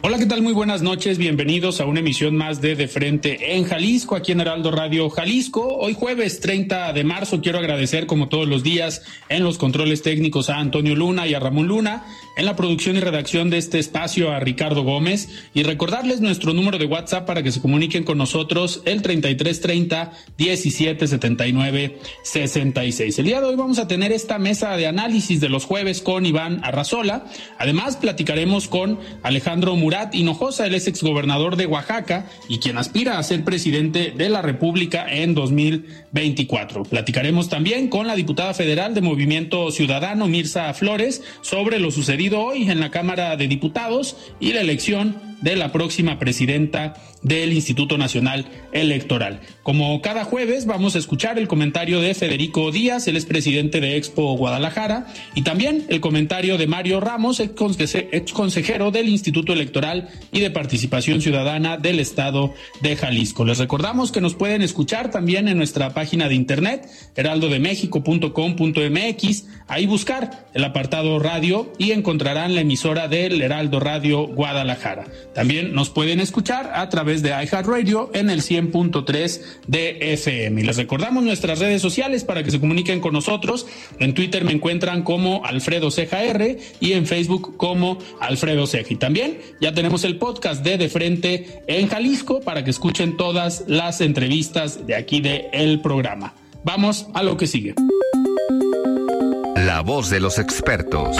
Hola, ¿qué tal? Muy buenas noches. Bienvenidos a una emisión más de De Frente en Jalisco, aquí en Heraldo Radio Jalisco. Hoy jueves 30 de marzo quiero agradecer como todos los días en los controles técnicos a Antonio Luna y a Ramón Luna, en la producción y redacción de este espacio a Ricardo Gómez y recordarles nuestro número de WhatsApp para que se comuniquen con nosotros el 3330 1779 66. El día de hoy vamos a tener esta mesa de análisis de los jueves con Iván Arrazola. Además platicaremos con Alejandro Murat Hinojosa, el ex exgobernador de Oaxaca y quien aspira a ser presidente de la República en 2024. Platicaremos también con la diputada federal de Movimiento Ciudadano, Mirza Flores, sobre lo sucedido hoy en la Cámara de Diputados y la elección de la próxima presidenta del Instituto Nacional Electoral. Como cada jueves vamos a escuchar el comentario de Federico Díaz, el expresidente de Expo Guadalajara, y también el comentario de Mario Ramos, ex consejero del Instituto Electoral y de Participación Ciudadana del Estado de Jalisco. Les recordamos que nos pueden escuchar también en nuestra página de internet, heraldodemexico.com.mx, ahí buscar el apartado radio y encontrarán la emisora del Heraldo Radio Guadalajara. También nos pueden escuchar a través de iHeartRadio en el 100.3 de FM. Y les recordamos nuestras redes sociales para que se comuniquen con nosotros. En Twitter me encuentran como Alfredo Ceja R y en Facebook como Alfredo Ceja. Y también ya tenemos el podcast de De Frente en Jalisco para que escuchen todas las entrevistas de aquí de el programa. Vamos a lo que sigue. La voz de los expertos.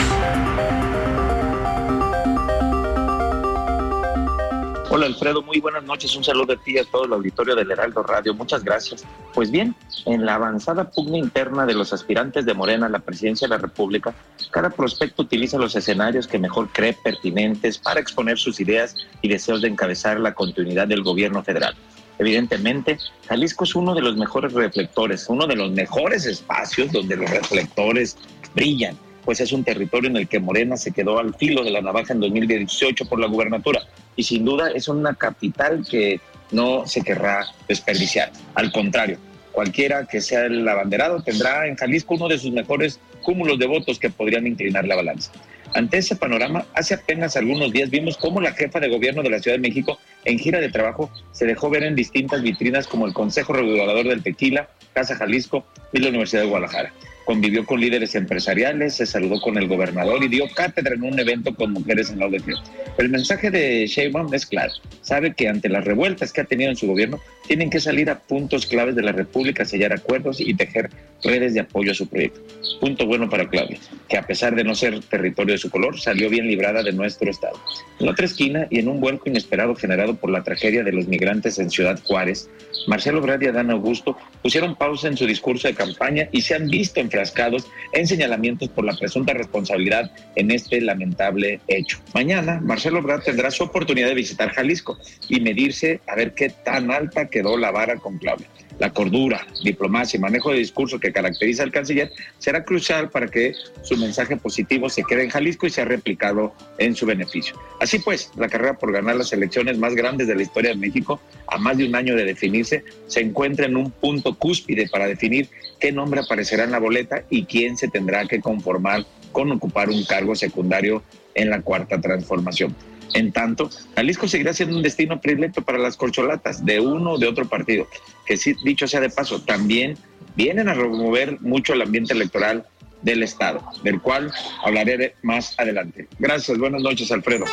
Hola Alfredo, muy buenas noches. Un saludo de ti a todo el auditorio del Heraldo Radio. Muchas gracias. Pues bien, en la avanzada pugna interna de los aspirantes de Morena a la presidencia de la República, cada prospecto utiliza los escenarios que mejor cree pertinentes para exponer sus ideas y deseos de encabezar la continuidad del gobierno federal. Evidentemente, Jalisco es uno de los mejores reflectores, uno de los mejores espacios donde los reflectores brillan pues es un territorio en el que Morena se quedó al filo de la navaja en 2018 por la gubernatura y sin duda es una capital que no se querrá desperdiciar. Al contrario, cualquiera que sea el abanderado tendrá en Jalisco uno de sus mejores cúmulos de votos que podrían inclinar la balanza. Ante ese panorama, hace apenas algunos días vimos cómo la jefa de gobierno de la Ciudad de México, en gira de trabajo, se dejó ver en distintas vitrinas como el Consejo Regulador del Tequila, Casa Jalisco y la Universidad de Guadalajara convivió con líderes empresariales, se saludó con el gobernador y dio cátedra en un evento con mujeres en la ODG. El mensaje de Sheinbaum es claro. Sabe que ante las revueltas que ha tenido en su gobierno, tienen que salir a puntos claves de la República, sellar acuerdos y tejer redes de apoyo a su proyecto. Punto bueno para Claudia, que a pesar de no ser territorio de su color, salió bien librada de nuestro estado. En otra esquina y en un vuelco inesperado generado por la tragedia de los migrantes en Ciudad Juárez, Marcelo Brad y Adán Augusto pusieron pausa en su discurso de campaña y se han visto en en señalamientos por la presunta responsabilidad en este lamentable hecho. Mañana, Marcelo Brad tendrá su oportunidad de visitar Jalisco y medirse a ver qué tan alta quedó la vara con Claudia. La cordura, diplomacia y manejo de discurso que caracteriza al canciller será crucial para que su mensaje positivo se quede en Jalisco y sea replicado en su beneficio. Así pues, la carrera por ganar las elecciones más grandes de la historia de México, a más de un año de definirse, se encuentra en un punto cúspide para definir qué nombre aparecerá en la boleta y quién se tendrá que conformar con ocupar un cargo secundario en la cuarta transformación. En tanto, Jalisco seguirá siendo un destino predilecto para las corcholatas de uno o de otro partido, que sí, dicho sea de paso, también vienen a remover mucho el ambiente electoral del Estado, del cual hablaré más adelante. Gracias, buenas noches, Alfredo.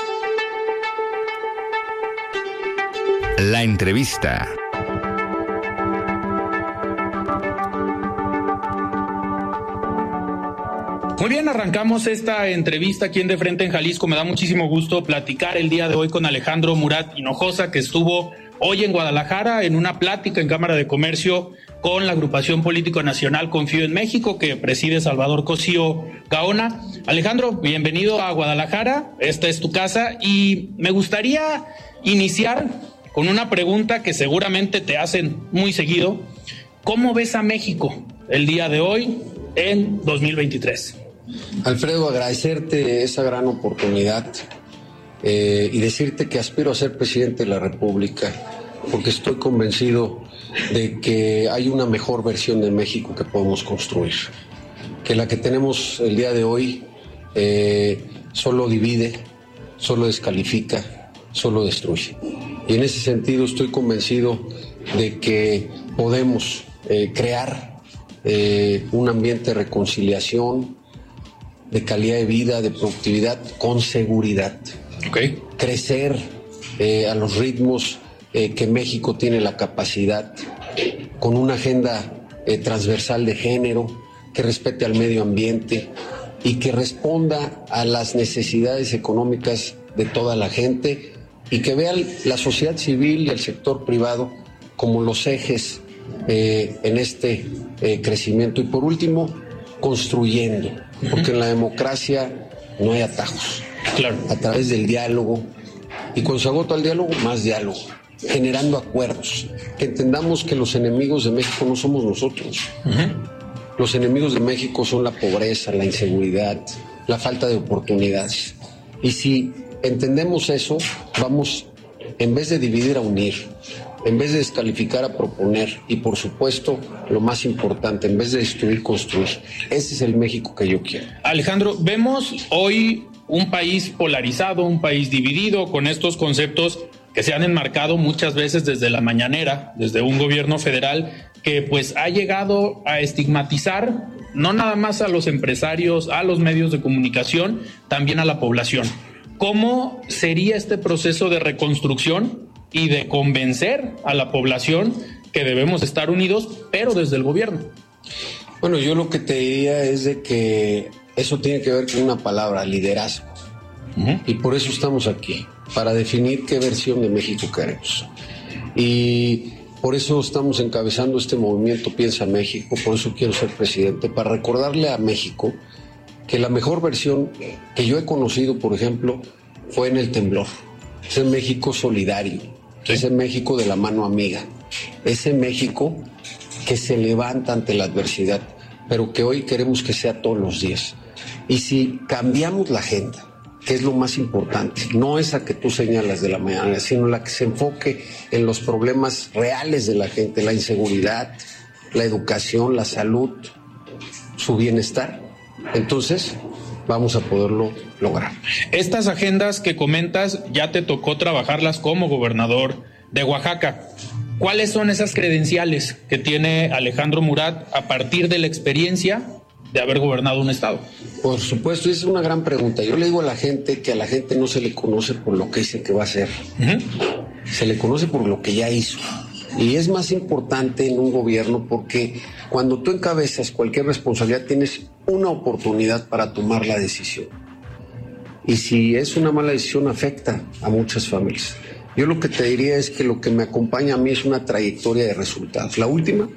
La entrevista. Muy bien, arrancamos esta entrevista aquí en De Frente en Jalisco. Me da muchísimo gusto platicar el día de hoy con Alejandro Murat Hinojosa, que estuvo hoy en Guadalajara en una plática en Cámara de Comercio con la agrupación político nacional Confío en México, que preside Salvador Cosío Gaona. Alejandro, bienvenido a Guadalajara. Esta es tu casa y me gustaría iniciar con una pregunta que seguramente te hacen muy seguido. ¿Cómo ves a México el día de hoy en 2023? Alfredo, agradecerte esa gran oportunidad eh, y decirte que aspiro a ser presidente de la República porque estoy convencido de que hay una mejor versión de México que podemos construir, que la que tenemos el día de hoy eh, solo divide, solo descalifica, solo destruye. Y en ese sentido estoy convencido de que podemos eh, crear un ambiente de reconciliación, de calidad de vida, de productividad, con seguridad. Crecer eh, a los ritmos eh, que México tiene la capacidad, con una agenda eh, transversal de género, que respete al medio ambiente y que responda a las necesidades económicas de toda la gente y que vea la sociedad civil y el sector privado como los ejes en este crecimiento. Y por último, construyendo, porque en la democracia no hay atajos. Claro. A través del diálogo, y cuando se agota el diálogo, más diálogo, generando acuerdos, que entendamos que los enemigos de México no somos nosotros. Los enemigos de México son la pobreza, la inseguridad, la falta de oportunidades. Y si entendemos eso, vamos, en vez de dividir, a unir en vez de descalificar a proponer y por supuesto lo más importante, en vez de destruir, construir. Ese es el México que yo quiero. Alejandro, vemos hoy un país polarizado, un país dividido con estos conceptos que se han enmarcado muchas veces desde la mañanera, desde un gobierno federal que pues ha llegado a estigmatizar no nada más a los empresarios, a los medios de comunicación, también a la población. ¿Cómo sería este proceso de reconstrucción y de convencer a la población que debemos estar unidos, pero desde el gobierno. Bueno, yo lo que te diría es de que eso tiene que ver con una palabra, liderazgo. Y por eso estamos aquí, para definir qué versión de México queremos. Y por eso estamos encabezando este movimiento Piensa México, por eso quiero ser presidente, para recordarle a México que la mejor versión que yo he conocido, por ejemplo, fue en el temblor. Ese México solidario, ese México de la mano amiga, ese México que se levanta ante la adversidad, pero que hoy queremos que sea todos los días. Y si cambiamos la agenda, que es lo más importante, no esa que tú señalas de la mañana, sino la que se enfoque en los problemas reales de la gente, la inseguridad, la educación, la salud, su bienestar, entonces vamos a poderlo lograr. Estas agendas que comentas ya te tocó trabajarlas como gobernador de Oaxaca. ¿Cuáles son esas credenciales que tiene Alejandro Murat a partir de la experiencia de haber gobernado un estado? Por supuesto, esa es una gran pregunta. Yo le digo a la gente que a la gente no se le conoce por lo que dice que va a hacer, se le conoce por lo que ya hizo. Y es más importante en un gobierno porque cuando tú encabezas cualquier responsabilidad tienes una oportunidad para tomar la decisión. Y si es una mala decisión afecta a muchas familias. Yo lo que te diría es que lo que me acompaña a mí es una trayectoria de resultados. La última,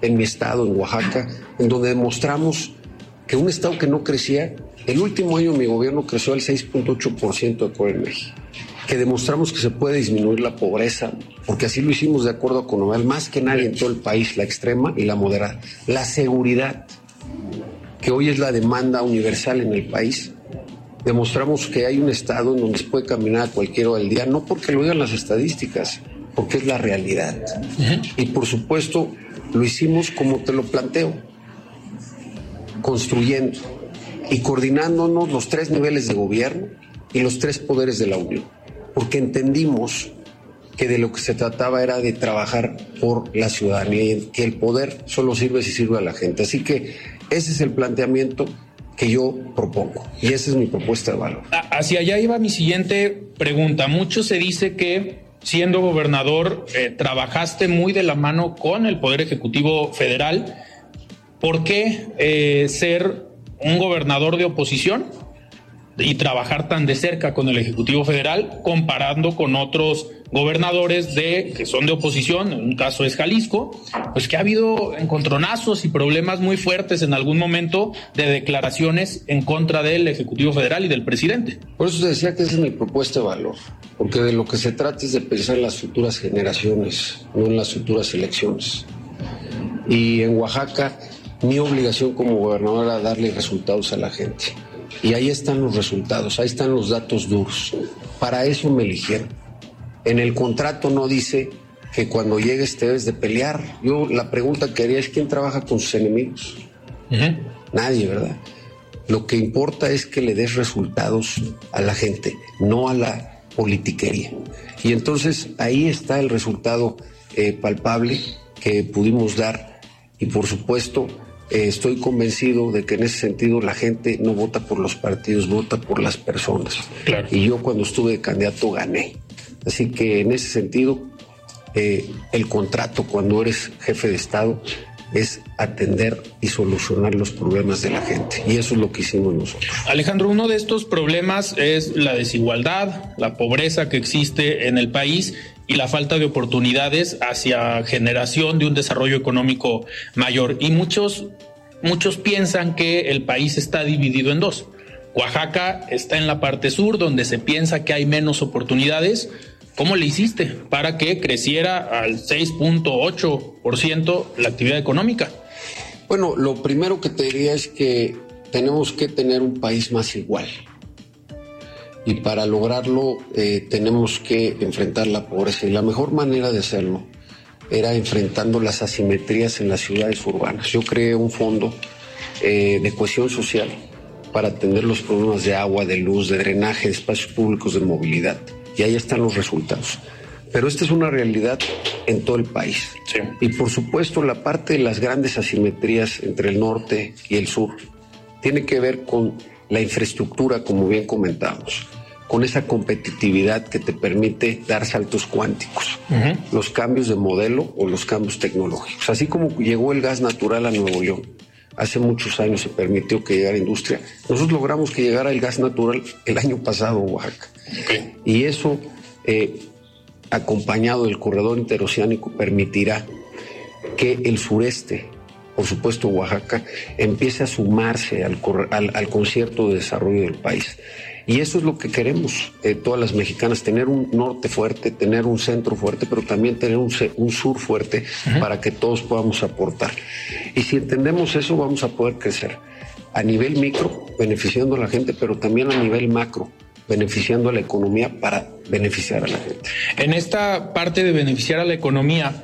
en mi estado, en Oaxaca, en donde demostramos que un estado que no crecía, el último año mi gobierno creció al 6.8% de México que demostramos que se puede disminuir la pobreza, porque así lo hicimos de acuerdo con Novel, más que nadie en todo el país, la extrema y la moderada. La seguridad, que hoy es la demanda universal en el país. Demostramos que hay un estado en donde se puede caminar a cualquier hora del día, no porque lo digan las estadísticas, porque es la realidad. Y por supuesto, lo hicimos como te lo planteo, construyendo y coordinándonos los tres niveles de gobierno y los tres poderes de la Unión porque entendimos que de lo que se trataba era de trabajar por la ciudadanía y que el poder solo sirve si sirve a la gente. Así que Ese es el planteamiento que yo propongo y esa es mi propuesta de valor. Hacia allá iba mi siguiente pregunta. Mucho se dice que siendo gobernador eh, trabajaste muy de la mano con el Poder Ejecutivo Federal. ¿Por qué eh, ser un gobernador de oposición y trabajar tan de cerca con el Ejecutivo Federal comparando con otros gobernadores de que son de oposición, en un caso es Jalisco, pues que ha habido encontronazos y problemas muy fuertes en algún momento de declaraciones en contra del Ejecutivo Federal y del presidente. Por eso decía que esa es mi propuesta de valor, porque de lo que se trata es de pensar en las futuras generaciones, no en las futuras elecciones. Y en Oaxaca, mi obligación como gobernador era darle resultados a la gente. Y ahí están los resultados, ahí están los datos duros. Para eso me eligieron. En el contrato no dice que cuando llegues te debes de pelear. Yo la pregunta que haría es quién trabaja con sus enemigos. Nadie, ¿verdad? Lo que importa es que le des resultados a la gente, no a la politiquería. Y entonces ahí está el resultado eh, palpable que pudimos dar y por supuesto eh, estoy convencido de que en ese sentido la gente no vota por los partidos, vota por las personas. Y yo cuando estuve de candidato gané. Así que en ese sentido, eh, el contrato cuando eres jefe de Estado es atender y solucionar los problemas de la gente. Y eso es lo que hicimos nosotros. Alejandro, uno de estos problemas es la desigualdad, la pobreza que existe en el país y la falta de oportunidades hacia generación de un desarrollo económico mayor. Y muchos, muchos piensan que el país está dividido en dos. Oaxaca está en la parte sur, donde se piensa que hay menos oportunidades. ¿Cómo le hiciste para que creciera al 6.8% la actividad económica? Bueno, lo primero que te diría es que tenemos que tener un país más igual y para lograrlo eh, tenemos que enfrentar la pobreza y la mejor manera de hacerlo era enfrentando las asimetrías en las ciudades urbanas. Yo creé un fondo eh, de cohesión social para atender los problemas de agua, de luz, de drenaje, de espacios públicos, de movilidad. Y ahí están los resultados. Pero esta es una realidad en todo el país. Y por supuesto la parte de las grandes asimetrías entre el norte y el sur tiene que ver con la infraestructura, como bien comentamos, con esa competitividad que te permite dar saltos cuánticos, los cambios de modelo o los cambios tecnológicos. Así como llegó el gas natural a Nuevo León, hace muchos años se permitió que llegara industria, nosotros logramos que llegara el gas natural el año pasado a Oaxaca. Y eso, eh, acompañado del corredor interoceánico, permitirá que el sureste por supuesto Oaxaca, empiece a sumarse al, al, concierto de desarrollo del país. Y eso es lo que queremos eh, todas las mexicanas, tener un norte fuerte, tener un centro fuerte, pero también tener un, sur fuerte para que todos podamos aportar. Y si entendemos eso, vamos a poder crecer a nivel micro, beneficiando a la gente, pero también a nivel macro, beneficiando a la economía para beneficiar a la gente. En esta parte de beneficiar a la economía,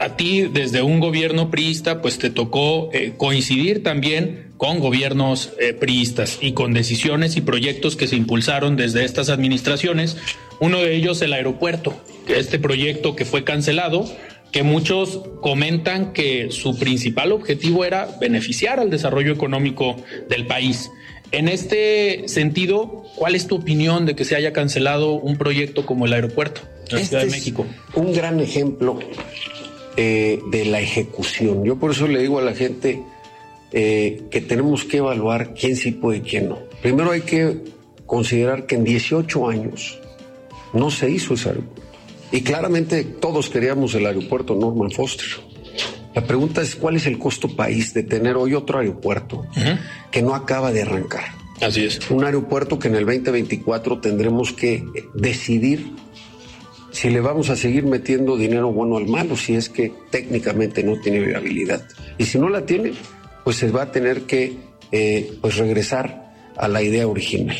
a ti desde un gobierno priista, pues te tocó eh, coincidir también con gobiernos eh, priistas y con decisiones y proyectos que se impulsaron desde estas administraciones. Uno de ellos el aeropuerto, este proyecto que fue cancelado, que muchos comentan que su principal objetivo era beneficiar al desarrollo económico del país. En este sentido, ¿cuál es tu opinión de que se haya cancelado un proyecto como el aeropuerto en la Ciudad de México? Un gran ejemplo eh, de la ejecución. Yo por eso le digo a la gente eh, que tenemos que evaluar quién sí puede y quién no. Primero hay que considerar que en 18 años no se hizo ese aeropuerto. Y claramente todos queríamos el aeropuerto Norman Foster. La pregunta es cuál es el costo país de tener hoy otro aeropuerto que no acaba de arrancar. Así es. Un aeropuerto que en el 2024 tendremos que decidir si le vamos a seguir metiendo dinero bueno al malo, si es que técnicamente no tiene viabilidad. Y si no la tiene, pues se va a tener que eh, pues regresar a la idea original.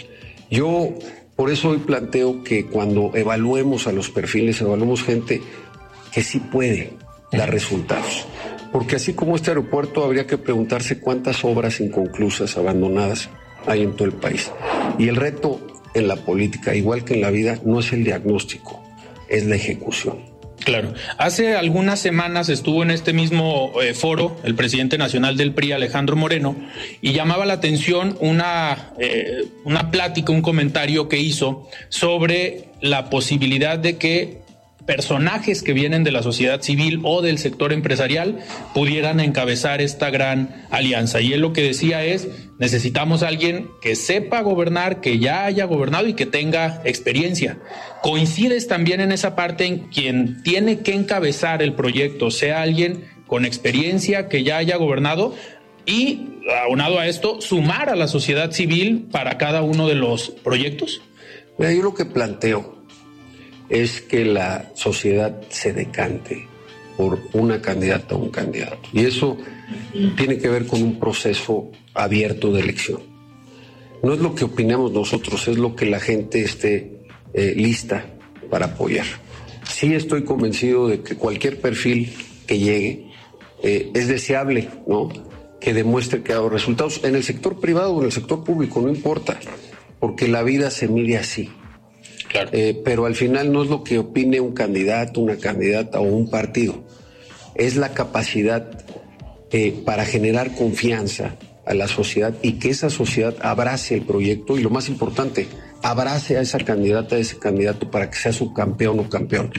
Yo por eso hoy planteo que cuando evaluemos a los perfiles, evaluemos gente que sí puede dar resultados. Porque así como este aeropuerto, habría que preguntarse cuántas obras inconclusas, abandonadas, hay en todo el país. Y el reto en la política, igual que en la vida, no es el diagnóstico, es la ejecución. Claro. Hace algunas semanas estuvo en este mismo eh, foro el presidente nacional del PRI, Alejandro Moreno, y llamaba la atención una, eh, una plática, un comentario que hizo sobre la posibilidad de que personajes que vienen de la sociedad civil o del sector empresarial pudieran encabezar esta gran alianza. Y él lo que decía es, necesitamos alguien que sepa gobernar, que ya haya gobernado y que tenga experiencia. Coincides también en esa parte en quien tiene que encabezar el proyecto, sea alguien con experiencia que ya haya gobernado y, aunado a esto, sumar a la sociedad civil para cada uno de los proyectos. yo lo que planteo es que la sociedad se decante por una candidata o un candidato. Y eso tiene que ver con un proceso abierto de elección. No es lo que opinamos nosotros, es lo que la gente esté eh, lista para apoyar. Sí estoy convencido de que cualquier perfil que llegue eh, es deseable, ¿no? Que demuestre que ha dado resultados en el sector privado o en el sector público, no importa, porque la vida se mide así. Eh, pero al final no es lo que opine un candidato, una candidata o un partido, es la capacidad eh, para generar confianza a la sociedad y que esa sociedad abrace el proyecto y lo más importante, abrace a esa candidata, a ese candidato para que sea su campeón o campeón.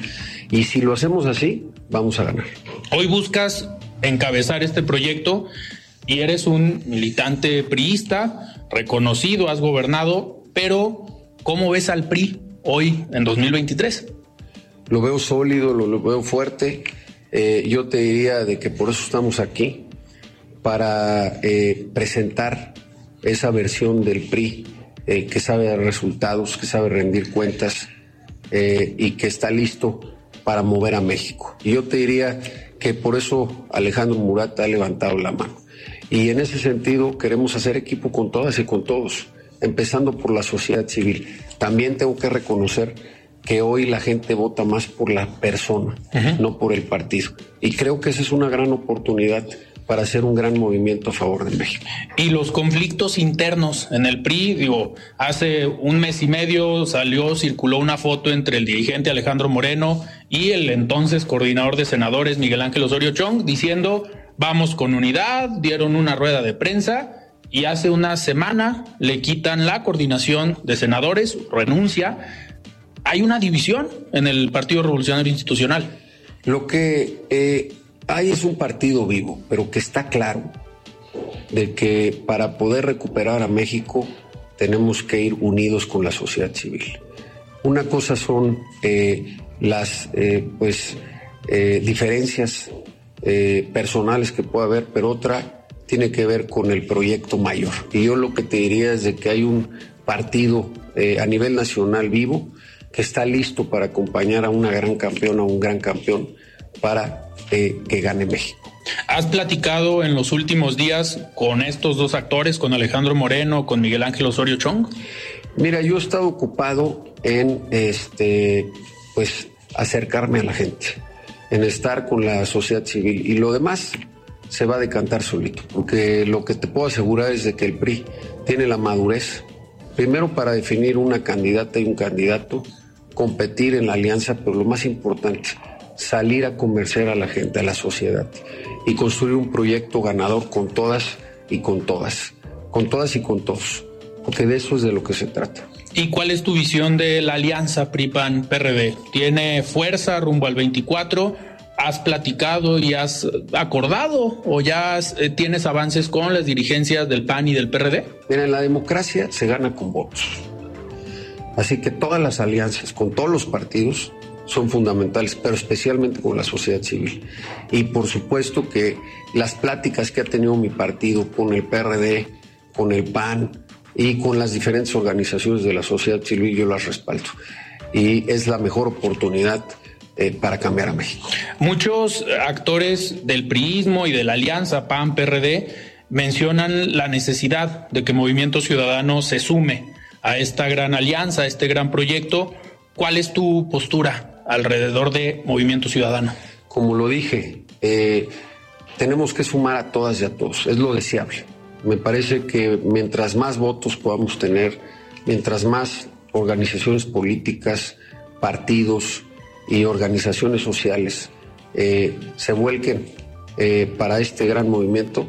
Y si lo hacemos así, vamos a ganar. Hoy buscas encabezar este proyecto y eres un militante priista, reconocido, has gobernado, pero ¿cómo ves al PRI hoy en 2023? Lo veo sólido, lo, veo fuerte. Eh, yo te diría de que por eso estamos aquí, para eh, presentar esa versión del PRI eh, que sabe dar resultados, que sabe rendir cuentas y que está listo para mover a México. Y yo te diría que por eso Alejandro Murat ha levantado la mano. Y en ese sentido queremos hacer equipo con todas y con todos empezando por la sociedad civil. También tengo que reconocer que hoy la gente vota más por la persona, no por el partido. Y creo que esa es una gran oportunidad para hacer un gran movimiento a favor de México. Y los conflictos internos en el PRI, digo, hace un mes y medio salió, circuló una foto entre el dirigente Alejandro Moreno y el entonces coordinador de senadores Miguel Ángel Osorio Chong diciendo, vamos con unidad, dieron una rueda de prensa y hace una semana le quitan la coordinación de senadores, renuncia. Hay una división en el Partido Revolucionario Institucional. Lo que eh, hay es un partido vivo, pero que está claro de que para poder recuperar a México tenemos que ir unidos con la sociedad civil. Una cosa son eh, las eh, pues, diferencias personales que puede haber, pero otra tiene que ver con el proyecto mayor. Y yo lo que te diría es de que hay un partido eh, a nivel nacional vivo que está listo para acompañar a una gran campeona, a un gran campeón, para eh, que gane México. ¿Has platicado en los últimos días con estos dos actores, con Alejandro Moreno, con Miguel Ángel Osorio Chong? Mira, yo he estado ocupado en este, pues, acercarme a la gente, en estar con la sociedad civil y lo demás se va a decantar solito, porque lo que te puedo asegurar es de que el PRI tiene la madurez, primero para definir una candidata y un candidato, competir en la alianza, pero lo más importante, salir a convencer a la gente, a la sociedad y construir un proyecto ganador con todas y con todas, con todas y con todos, porque de eso es de lo que se trata. ¿Y cuál es tu visión de la alianza PRI-PAN-PRD? ¿Tiene fuerza rumbo al 24? Has platicado y has acordado o ya eh, tienes avances con las dirigencias del PAN y del PRD? Mira, en la democracia se gana con votos. Así que todas las alianzas con todos los partidos son fundamentales, pero especialmente con la sociedad civil. Y por supuesto que las pláticas que ha tenido mi partido con el PRD, con el PAN y con las diferentes organizaciones de la sociedad civil, yo las respaldo. Y es la mejor oportunidad eh, para cambiar a México. Muchos actores del priismo y de la alianza PAN-PRD mencionan la necesidad de que Movimiento Ciudadano se sume a esta gran alianza, a este gran proyecto. ¿Cuál es tu postura alrededor de Movimiento Ciudadano? Como lo dije, eh, tenemos que sumar a todas y a todos, es lo deseable. Me parece que mientras más votos podamos tener, mientras más organizaciones políticas, partidos, y organizaciones sociales eh, se vuelquen eh, para este gran movimiento,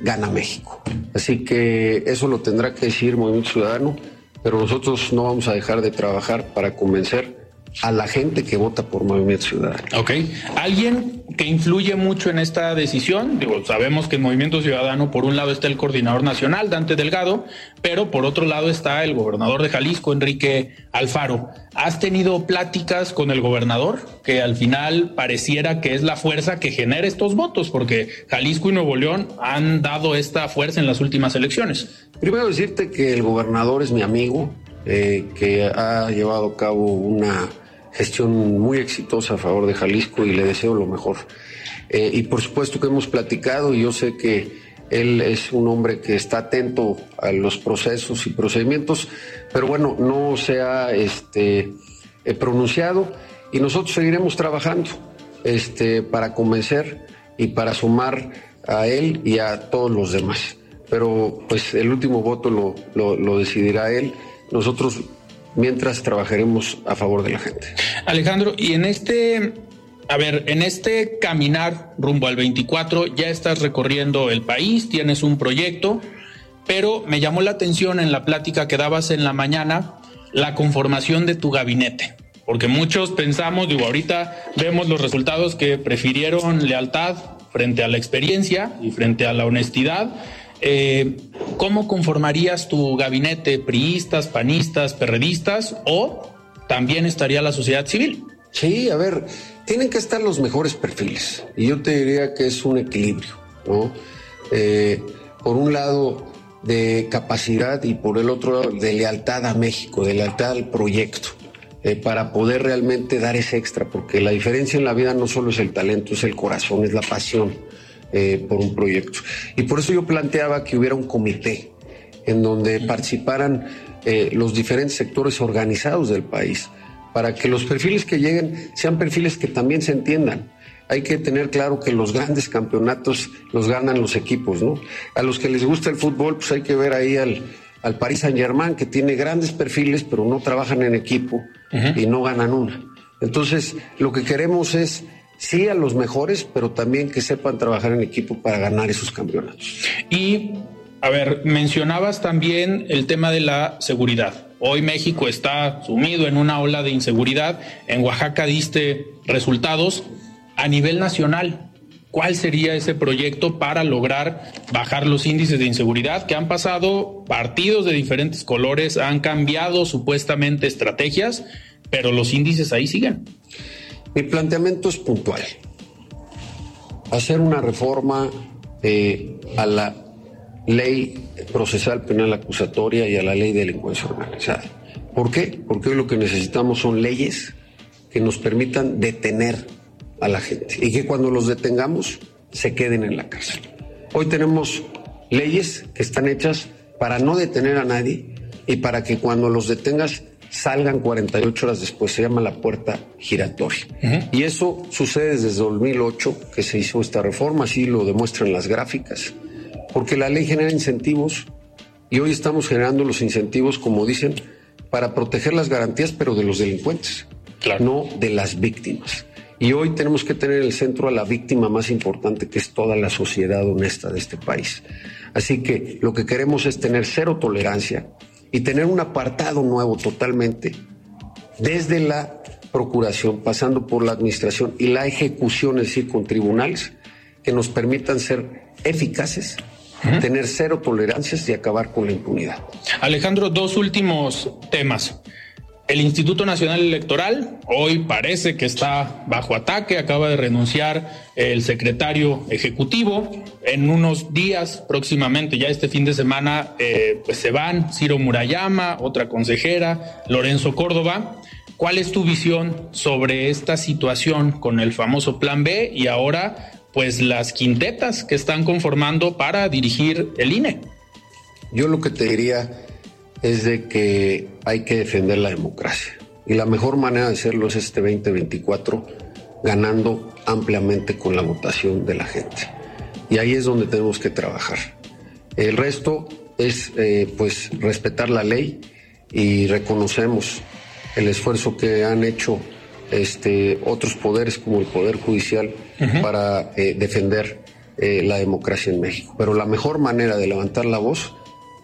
gana México. Así que eso lo tendrá que decir Movimiento Ciudadano, pero nosotros no vamos a dejar de trabajar para convencer a la gente que vota por Movimiento Ciudadano. Ok. ¿Alguien que influye mucho en esta decisión? Digo, sabemos que en Movimiento Ciudadano, por un lado está el coordinador nacional, Dante Delgado, pero por otro lado está el gobernador de Jalisco, Enrique Alfaro. ¿Has tenido pláticas con el gobernador? Que al final pareciera que es la fuerza que genera estos votos, porque Jalisco y Nuevo León han dado esta fuerza en las últimas elecciones. Primero decirte que el gobernador es mi amigo, eh, que ha llevado a cabo una gestión muy exitosa a favor de Jalisco y le deseo lo mejor. Eh, y por supuesto que hemos platicado y yo sé que él es un hombre que está atento a los procesos y procedimientos, pero bueno, no se ha este, eh, pronunciado y nosotros seguiremos trabajando este, para convencer y para sumar a él y a todos los demás. Pero pues el último voto lo, lo, decidirá él. Nosotros mientras trabajaremos a favor de la gente. Alejandro, y en este, a ver, en este caminar rumbo al 24 ya estás recorriendo el país, tienes un proyecto, pero me llamó la atención en la plática que dabas en la mañana la conformación de tu gabinete. Porque muchos pensamos, digo, ahorita vemos los resultados que prefirieron lealtad frente a la experiencia y frente a la honestidad eh, ¿cómo conformarías tu gabinete? ¿Priistas, panistas, perredistas o también estaría la sociedad civil? Sí, a ver, tienen que estar los mejores perfiles. Y yo te diría que es un equilibrio, ¿no? Eh, por un lado, de capacidad y por el otro lado, de lealtad a México, de lealtad al proyecto. Eh, para poder realmente dar ese extra, porque la diferencia en la vida no solo es el talento, es el corazón, es la pasión. Eh, por un proyecto. Y por eso yo planteaba que hubiera un comité en donde participaran eh, los diferentes sectores organizados del país, para que los perfiles que lleguen sean perfiles que también se entiendan. Hay que tener claro que los grandes campeonatos los ganan los equipos, ¿no? A los que les gusta el fútbol, pues hay que ver ahí al, al Paris Saint Germain, que tiene grandes perfiles, pero no trabajan en equipo y no ganan una. Entonces, lo que queremos es sí a los mejores, pero también que sepan trabajar en equipo para ganar esos campeonatos. Y, a ver, mencionabas también el tema de la seguridad. Hoy México está sumido en una ola de inseguridad. En Oaxaca diste resultados a nivel nacional. ¿Cuál sería ese proyecto para lograr bajar los índices de inseguridad que han pasado partidos de diferentes colores, han cambiado supuestamente estrategias, pero los índices ahí siguen? Mi planteamiento es puntual. Hacer una reforma eh, a la ley procesal penal acusatoria y a la ley de delincuencia organizada. ¿Por qué? Porque hoy lo que necesitamos son leyes que nos permitan detener a la gente y que cuando los detengamos se queden en la cárcel. Hoy tenemos leyes que están hechas para no detener a nadie y para que cuando los detengas salgan 48 horas después. Se llama la puerta giratoria. Y eso sucede desde 2008 que se hizo esta reforma, así lo demuestran las gráficas, porque la ley genera incentivos y hoy estamos generando los incentivos, como dicen, para proteger las garantías, pero de los delincuentes, no de las víctimas. Y hoy tenemos que tener en el centro a la víctima más importante, que es toda la sociedad honesta de este país. Así que lo que queremos es tener cero tolerancia y tener un apartado nuevo totalmente, desde la procuración, pasando por la administración y la ejecución, es decir, con tribunales, que nos permitan ser eficaces, tener cero tolerancias y acabar con la impunidad. Alejandro, dos últimos temas. El Instituto Nacional Electoral hoy parece que está bajo ataque, acaba de renunciar el secretario ejecutivo. En unos días, próximamente, ya este fin de semana, eh, pues se van Ciro Murayama, otra consejera, Lorenzo Córdoba. ¿Cuál es tu visión sobre esta situación con el famoso Plan B y ahora, pues las quintetas que están conformando para dirigir el INE? Yo lo que te diría es de que hay que defender la democracia. Y la mejor manera de hacerlo es este 2024 ganando ampliamente con la votación de la gente. Y ahí es donde tenemos que trabajar. El resto es eh, pues respetar la ley y reconocemos el esfuerzo que han hecho este, otros poderes como el Poder Judicial para eh, defender eh, la democracia en México. Pero la mejor manera de levantar la voz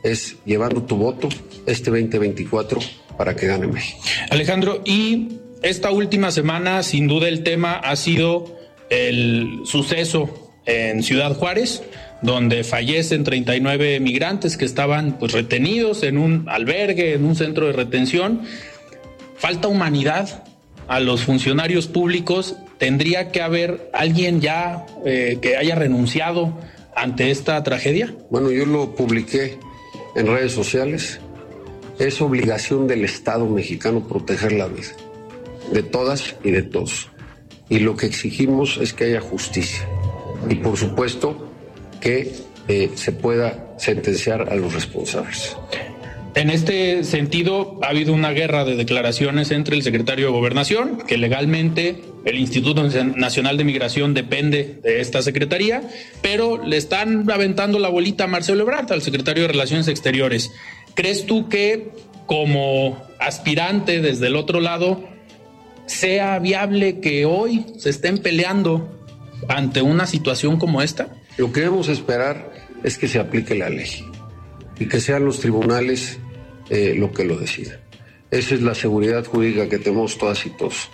es llevando tu voto este 2024 para que gane México. Alejandro, y esta última semana, sin duda, el tema ha sido el suceso en Ciudad Juárez, donde fallecen 39 migrantes que estaban pues, retenidos en un albergue, en un centro de retención. Falta humanidad a los funcionarios públicos. Tendría que haber alguien ya eh, que haya renunciado ante esta tragedia. Bueno, yo lo publiqué en redes sociales. Es obligación del Estado mexicano proteger la vida de todas y de todos. Y lo que exigimos es que haya justicia. Y por supuesto que eh, se pueda sentenciar a los responsables. En este sentido, ha habido una guerra de declaraciones entre el secretario de Gobernación, que legalmente el Instituto Nacional de Migración depende de esta secretaría, pero le están aventando la bolita a Marcelo Ebrard, al secretario de Relaciones Exteriores. ¿Crees tú que como aspirante desde el otro lado sea viable que hoy se estén peleando ante una situación como esta? Lo que debemos esperar es que se aplique la ley y que sean los tribunales eh, lo que lo decidan. Esa es la seguridad jurídica que tenemos todas y todos.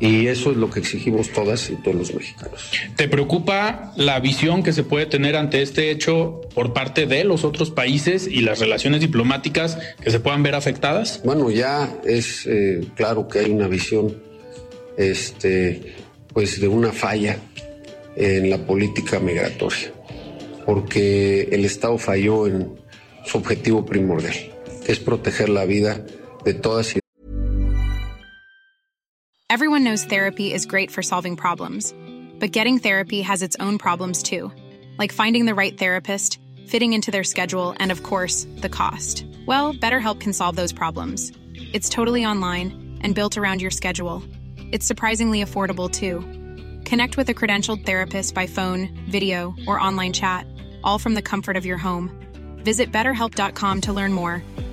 Y eso es lo que exigimos todas y todos los mexicanos. ¿Te preocupa la visión que se puede tener ante este hecho por parte de los otros países y las relaciones diplomáticas que se puedan ver afectadas? Bueno, ya es eh, claro que hay una visión este, pues de una falla en la política migratoria, porque el Estado falló en su objetivo primordial, es proteger la vida de todas Everyone knows therapy is great for solving problems, but getting therapy has its own problems too, like finding the right therapist, fitting into their schedule, and of course, the cost. Well, BetterHelp can solve those problems. It's totally online and built around your schedule. It's surprisingly affordable too. Connect with a credentialed therapist by phone, video, or online chat, all from the comfort of your home. Visit betterhelp.com to learn more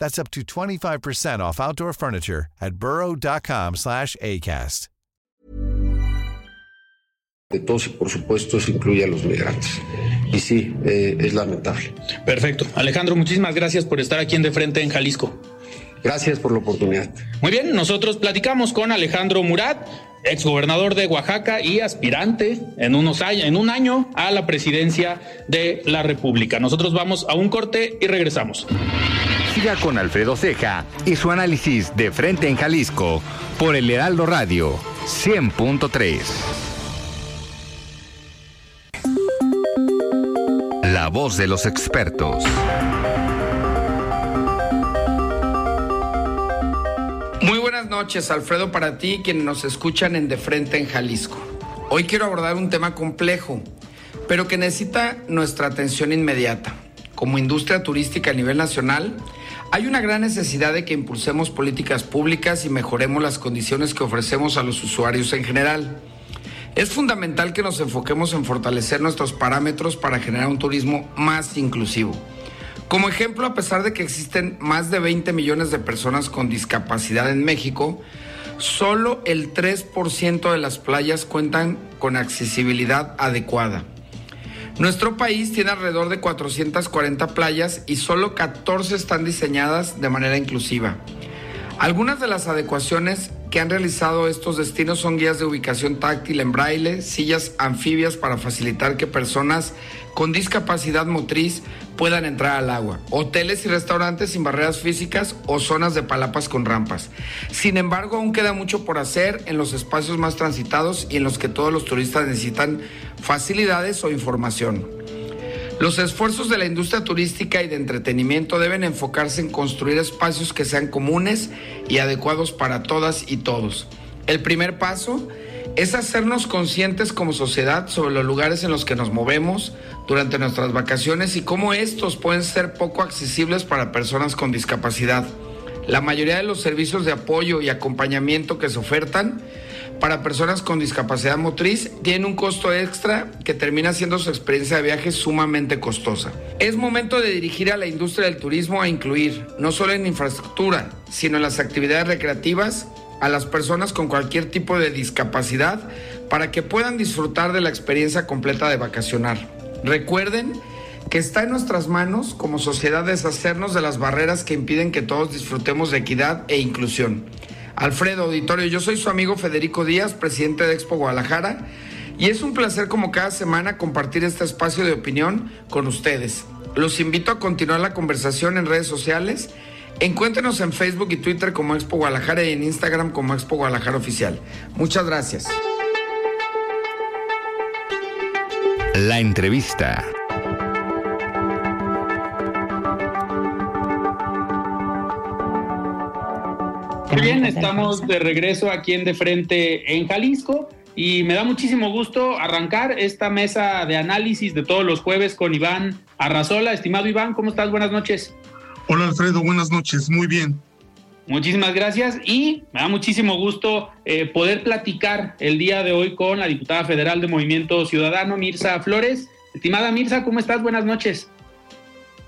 That's up to 25% off outdoor furniture at burrow.com slash ACAST. De todos y por supuesto eso incluye a los migrantes. Y sí, eh, es lamentable. Perfecto. Alejandro, muchísimas gracias por estar aquí en De Frente en Jalisco. Gracias por la oportunidad. Muy bien, nosotros platicamos con Alejandro Murat, exgobernador de Oaxaca y aspirante en, unos años, en un año a la presidencia de la República. Nosotros vamos a un corte y regresamos. Siga con Alfredo Ceja y su análisis de frente en Jalisco por el Heraldo Radio 100.3. La voz de los expertos. Muy buenas noches, Alfredo, para ti y quienes nos escuchan en De Frente en Jalisco. Hoy quiero abordar un tema complejo, pero que necesita nuestra atención inmediata. Como industria turística a nivel nacional, hay una gran necesidad de que impulsemos políticas públicas y mejoremos las condiciones que ofrecemos a los usuarios en general. Es fundamental que nos enfoquemos en fortalecer nuestros parámetros para generar un turismo más inclusivo. Como ejemplo, a pesar de que existen más de 20 millones de personas con discapacidad en México, solo el 3% de las playas cuentan con accesibilidad adecuada. Nuestro país tiene alrededor de 440 playas y solo 14 están diseñadas de manera inclusiva. Algunas de las adecuaciones que han realizado estos destinos son guías de ubicación táctil en braille, sillas anfibias para facilitar que personas con discapacidad motriz puedan entrar al agua, hoteles y restaurantes sin barreras físicas o zonas de palapas con rampas. Sin embargo, aún queda mucho por hacer en los espacios más transitados y en los que todos los turistas necesitan facilidades o información. Los esfuerzos de la industria turística y de entretenimiento deben enfocarse en construir espacios que sean comunes y adecuados para todas y todos. El primer paso es hacernos conscientes como sociedad sobre los lugares en los que nos movemos durante nuestras vacaciones y cómo estos pueden ser poco accesibles para personas con discapacidad. La mayoría de los servicios de apoyo y acompañamiento que se ofertan para personas con discapacidad motriz tienen un costo extra que termina siendo su experiencia de viaje sumamente costosa. Es momento de dirigir a la industria del turismo a incluir, no solo en infraestructura, sino en las actividades recreativas, a las personas con cualquier tipo de discapacidad para que puedan disfrutar de la experiencia completa de vacacionar. Recuerden que está en nuestras manos como sociedad deshacernos de las barreras que impiden que todos disfrutemos de equidad e inclusión. Alfredo Auditorio, yo soy su amigo Federico Díaz, presidente de Expo Guadalajara, y es un placer como cada semana compartir este espacio de opinión con ustedes. Los invito a continuar la conversación en redes sociales. Encuéntrenos en Facebook y Twitter como Expo Guadalajara y en Instagram como Expo Guadalajara Oficial. Muchas gracias. La entrevista. Muy bien, estamos de regreso aquí en De Frente en Jalisco y me da muchísimo gusto arrancar esta mesa de análisis de todos los jueves con Iván Arrazola. Estimado Iván, ¿cómo estás? Buenas noches. Hola Alfredo, buenas noches, muy bien. Muchísimas gracias y me da muchísimo gusto eh, poder platicar el día de hoy con la diputada federal de Movimiento Ciudadano, Mirza Flores. Estimada Mirza, ¿cómo estás? Buenas noches.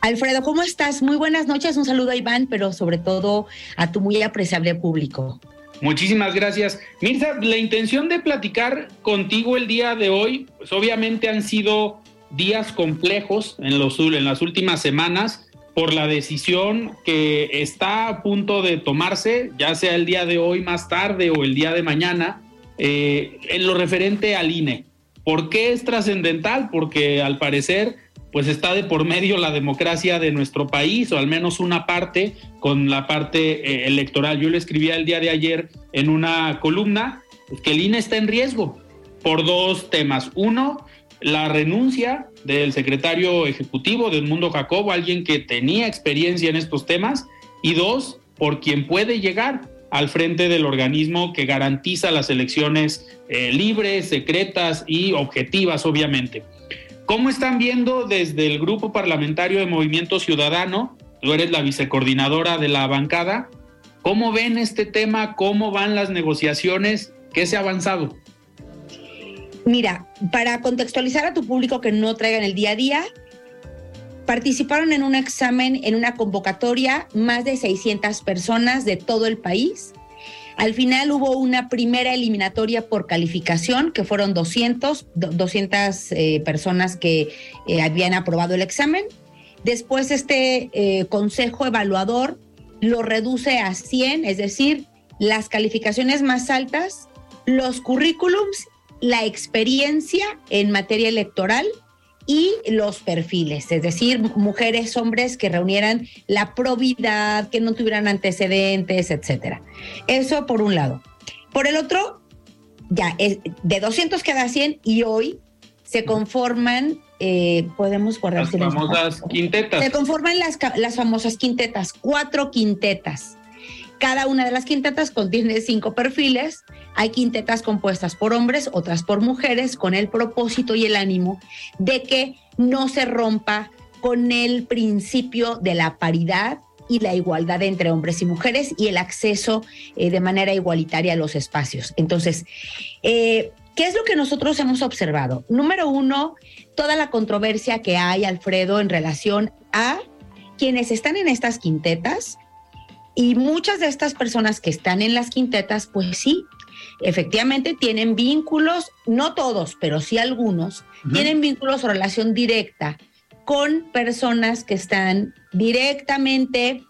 Alfredo, ¿cómo estás? Muy buenas noches, un saludo a Iván, pero sobre todo a tu muy apreciable público. Muchísimas gracias. Mirza, la intención de platicar contigo el día de hoy, pues obviamente han sido días complejos en, los, las últimas semanas por la decisión que está a punto de tomarse, ya sea el día de hoy más tarde o el día de mañana, eh, en lo referente al INE. ¿Por qué es trascendental? Porque al parecer pues está de por medio la democracia de nuestro país, o al menos una parte con la parte eh, electoral. Yo le escribía el día de ayer en una columna que el INE está en riesgo por dos temas. Uno, la renuncia del secretario ejecutivo del Mundo Jacobo, alguien que tenía experiencia en estos temas, y dos, por quien puede llegar al frente del organismo que garantiza las elecciones eh, libres, secretas y objetivas, obviamente. ¿Cómo están viendo desde el grupo parlamentario de Movimiento Ciudadano? Tú eres la vicecoordinadora de la bancada. ¿Cómo ven este tema? ¿Cómo van las negociaciones? ¿Qué se ha avanzado? Mira, para contextualizar a tu público que no traigan el día a día, participaron en un examen, en una convocatoria, más de 600 personas de todo el país al final hubo una primera eliminatoria por calificación, que fueron 200, 200 eh, personas que eh, habían aprobado el examen. Después este eh, consejo evaluador lo reduce a 100, es decir, las calificaciones más altas, los currículums, la experiencia en materia electoral y los perfiles, es decir, mujeres, hombres que reunieran la probidad, que no tuvieran antecedentes, etcétera. Eso por un lado. Por el otro, ya de 200 queda 100 y hoy se conforman, eh, podemos guardar las famosas quintetas. Se conforman las, las famosas quintetas, cuatro quintetas. Cada una de las quintetas contiene cinco perfiles. Hay quintetas compuestas por hombres, otras por mujeres, con el propósito y el ánimo de que no se rompa con el principio de la paridad y la igualdad entre hombres y mujeres y el acceso eh, de manera igualitaria a los espacios. Entonces, eh, ¿qué es lo que nosotros hemos observado? Número uno, toda la controversia que hay, Alfredo, en relación a quienes están en estas quintetas y muchas de estas personas que están en las quintetas, pues sí, efectivamente tienen vínculos, no todos, pero sí algunos, tienen vínculos o relación directa con personas que están directamente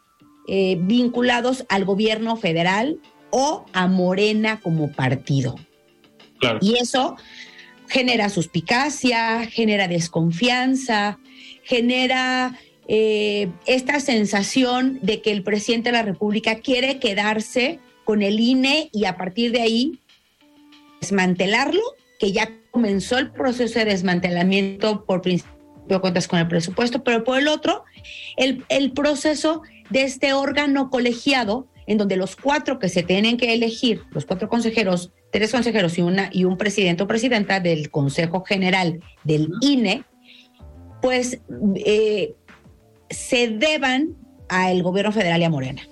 eh, vinculados al gobierno federal o a Morena como partido. Y eso genera suspicacia, genera desconfianza, genera eh, esta sensación de que el presidente de la República quiere quedarse con el INE y a partir de ahí desmantelarlo, que ya comenzó el proceso de desmantelamiento por principio cuentas con el presupuesto, pero por el otro, el, el proceso de este órgano colegiado en donde los cuatro que se tienen que elegir, los cuatro consejeros tres consejeros y, una, y un presidente o presidenta del Consejo General del INE, pues eh, se deban al gobierno federal y a Morena.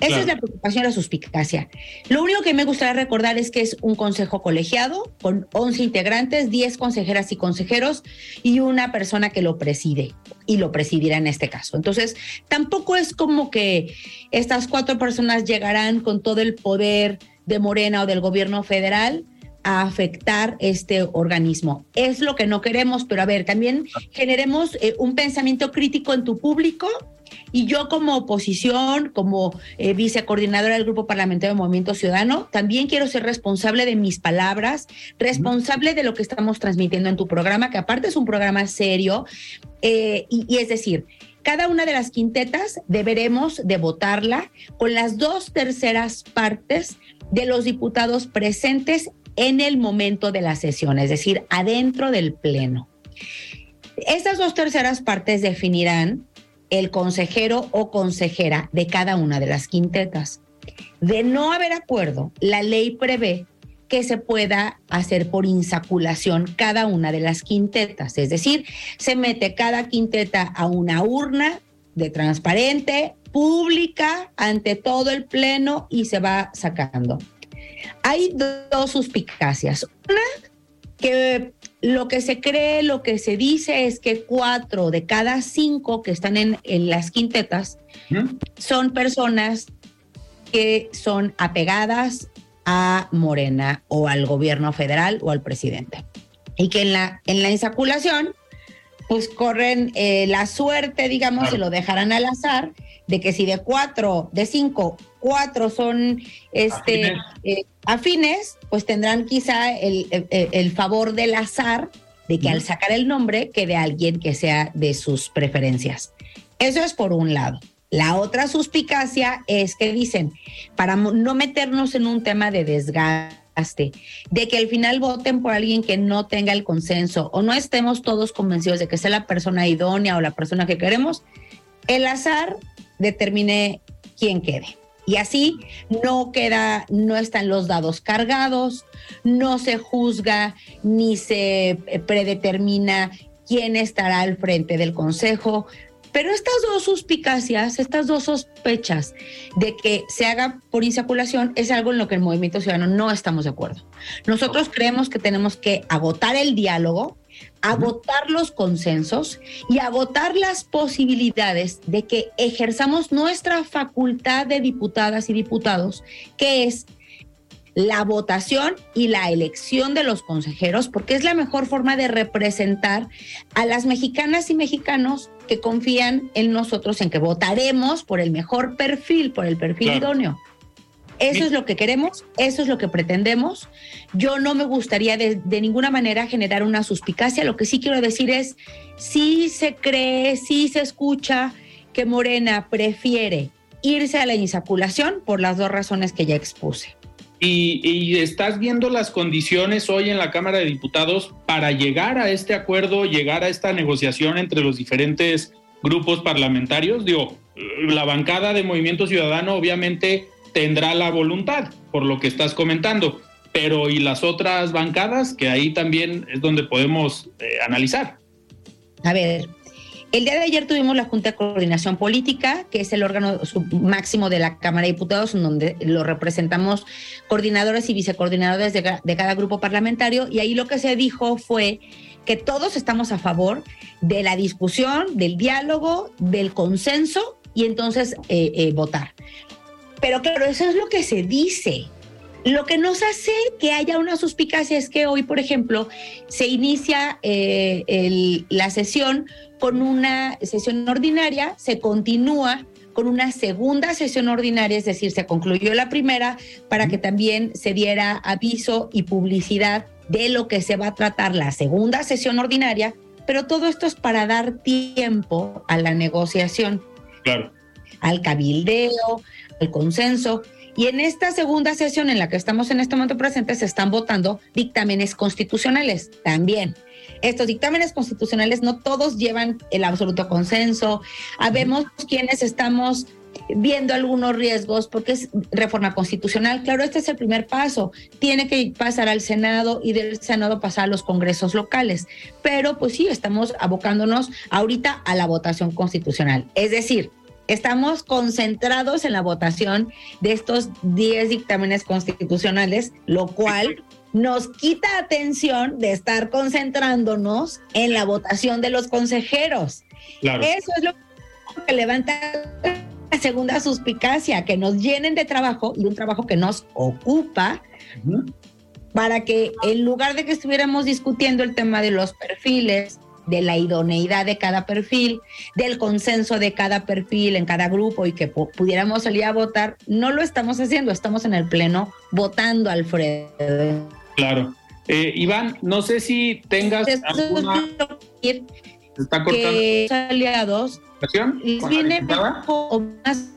Esa es la preocupación y la suspicacia. Lo único que me gustaría recordar es que es un consejo colegiado con 11 integrantes, 10 consejeras y consejeros y una persona que lo preside y lo presidirá en este caso. Entonces, tampoco es como que estas cuatro personas llegarán con todo el poder de Morena o del gobierno federal a afectar este organismo. Es lo que no queremos, pero a ver, también generemos eh, un pensamiento crítico en tu público y yo como oposición, como eh, vicecoordinadora del Grupo Parlamentario de Movimiento Ciudadano, también quiero ser responsable de mis palabras, responsable de lo que estamos transmitiendo en tu programa, que aparte es un programa serio, eh, y, es decir, cada una de las quintetas deberemos de votarla con las dos terceras partes de los diputados presentes en el momento de la sesión, es decir, adentro del Pleno. Estas dos terceras partes definirán el consejero o consejera de cada una de las quintetas. De no haber acuerdo, la ley prevé que se pueda hacer por insaculación cada una de las quintetas, es decir, se mete cada quinteta a una urna de transparente, pública, ante todo el pleno y se va sacando. Hay dos suspicacias. Una, que lo que se cree, lo que se dice es que cuatro de cada cinco que están en, las quintetas son personas que son apegadas a Morena o al gobierno federal o al presidente. Y que en la, en la insaculación, pues corren eh, la suerte, digamos, se lo dejarán al azar, de que si de cuatro, de cinco, cuatro son este, afines, eh, pues tendrán quizá el, el, favor del azar de que al sacar el nombre quede alguien que sea de sus preferencias. Eso es por un lado. La otra suspicacia es que dicen, para no meternos en un tema de desgaste, de que al final voten por alguien que no tenga el consenso o no estemos todos convencidos de que sea la persona idónea o la persona que queremos, el azar determine quién quede. Y así no queda, no están los dados cargados, no se juzga ni se eh, predetermina quién estará al frente del Consejo. Pero estas dos suspicacias, estas dos sospechas de que se haga por insaculación es algo en lo que el Movimiento Ciudadano no estamos de acuerdo. Nosotros creemos que tenemos que agotar el diálogo, agotar los consensos y agotar las posibilidades de que ejerzamos nuestra facultad de diputadas y diputados, que es la votación y la elección de los consejeros, porque es la mejor forma de representar a las mexicanas y mexicanos que confían en nosotros, en que votaremos por el mejor perfil, por el perfil idóneo. Eso es lo que queremos, eso es lo que pretendemos. Yo no me gustaría de, ninguna manera generar una suspicacia. Lo que sí quiero decir es, si se cree, si se escucha que Morena prefiere irse a la insaculación por las dos razones que ya expuse. Y, y, estás viendo las condiciones hoy en la Cámara de Diputados para llegar a este acuerdo, llegar a esta negociación entre los diferentes grupos parlamentarios. Digo, la bancada de Movimiento Ciudadano obviamente tendrá la voluntad, por lo que estás comentando. Pero ¿y las otras bancadas? Que ahí también es donde podemos eh, analizar. A ver, el día de ayer tuvimos la Junta de Coordinación Política, que es el órgano máximo de la Cámara de Diputados, en donde lo representamos coordinadores y vicecoordinadores de, cada grupo parlamentario, y ahí lo que se dijo fue que todos estamos a favor de la discusión, del diálogo, del consenso y entonces eh, eh, votar. Pero claro, eso es lo que se dice. Lo que nos hace que haya una suspicacia es que hoy, por ejemplo, se inicia eh, la sesión con una sesión ordinaria, se continúa con una segunda sesión ordinaria, es decir, se concluyó la primera para que también se diera aviso y publicidad de lo que se va a tratar la segunda sesión ordinaria, pero todo esto es para dar tiempo a la negociación. Claro. Al cabildeo, el consenso. Y en esta segunda sesión en la que estamos en este momento presentes se están votando dictámenes constitucionales también. Estos dictámenes constitucionales no todos llevan el absoluto consenso. Habemos quienes estamos viendo algunos riesgos porque es reforma constitucional. Claro, este es el primer paso. Tiene que pasar al Senado y del Senado pasar a los congresos locales. Pero pues sí, estamos abocándonos ahorita a la votación constitucional. Es decir, estamos concentrados en la votación de estos 10 dictámenes constitucionales, lo cual nos quita atención de estar concentrándonos en la votación de los consejeros. Eso es lo que levanta la segunda suspicacia, que nos llenen de trabajo y un trabajo que nos ocupa para que en lugar de que estuviéramos discutiendo el tema de los perfiles, de la idoneidad de cada perfil, del consenso de cada perfil en cada grupo y que pudiéramos salir a votar, no lo estamos haciendo, estamos en el pleno votando, Alfredo. Claro. Eh, Iván, no sé si tengas alguna... está cortando. Que aliados les viene mejor más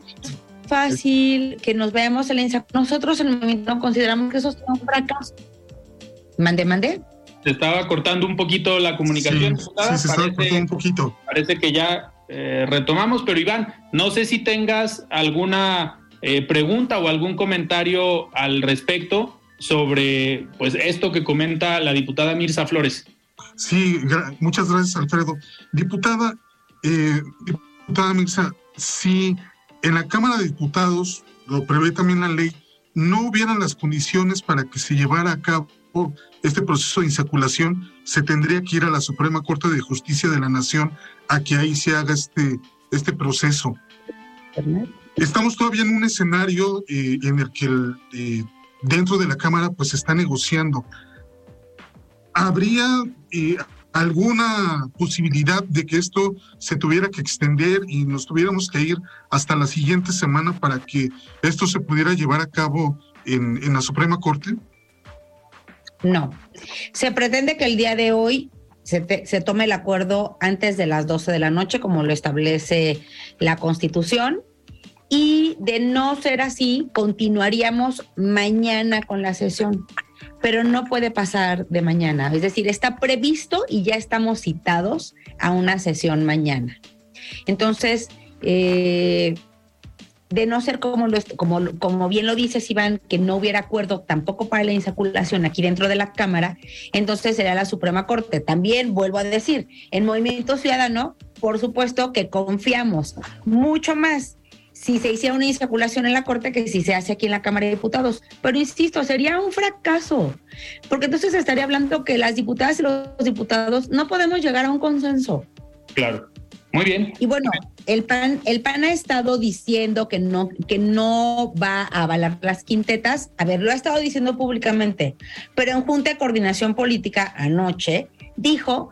fácil que nos veamos en la Nosotros en el momento consideramos que eso es un fracaso. Mande, mande. Se estaba cortando un poquito la comunicación. Sí, se estaba cortando un poquito. Parece que ya eh, retomamos, pero Iván, no sé si tengas alguna eh, pregunta o algún comentario al respecto sobre pues esto que comenta la diputada Mirza Flores. Sí, muchas gracias, Alfredo. Diputada, eh, diputada Mirza, si en la Cámara de Diputados, lo prevé también la ley, no hubieran las condiciones para que se llevara a cabo este proceso de insaculación, se tendría que ir a la Suprema Corte de Justicia de la Nación a que ahí se haga este, este proceso. Estamos todavía en un escenario eh, en el que eh, dentro de la Cámara pues se está negociando. ¿Habría eh, alguna posibilidad de que esto se tuviera que extender y nos tuviéramos que ir hasta la siguiente semana para que esto se pudiera llevar a cabo en, en la Suprema Corte? No. Se pretende que el día de hoy se, tome el acuerdo antes de las 12 de la noche, como lo establece la Constitución. Y de no ser así, continuaríamos mañana con la sesión pero no puede pasar de mañana. Es decir, está previsto y ya estamos citados a una sesión mañana. Entonces, eh, de no ser como, lo, como, como bien lo dice Iván, que no hubiera acuerdo tampoco para la insaculación aquí dentro de la Cámara, entonces será la Suprema Corte. También vuelvo a decir, en Movimiento Ciudadano, por supuesto que confiamos mucho más si se hiciera una insaculación en la Corte que si se hace aquí en la Cámara de Diputados. Pero insisto, sería un fracaso, porque entonces estaría hablando que las diputadas y los diputados no podemos llegar a un consenso. Claro. Muy bien. Y bueno, el PAN, el PAN ha estado diciendo que no, que no va a avalar las quintetas. A ver, lo ha estado diciendo públicamente, pero en Junta de Coordinación Política anoche dijo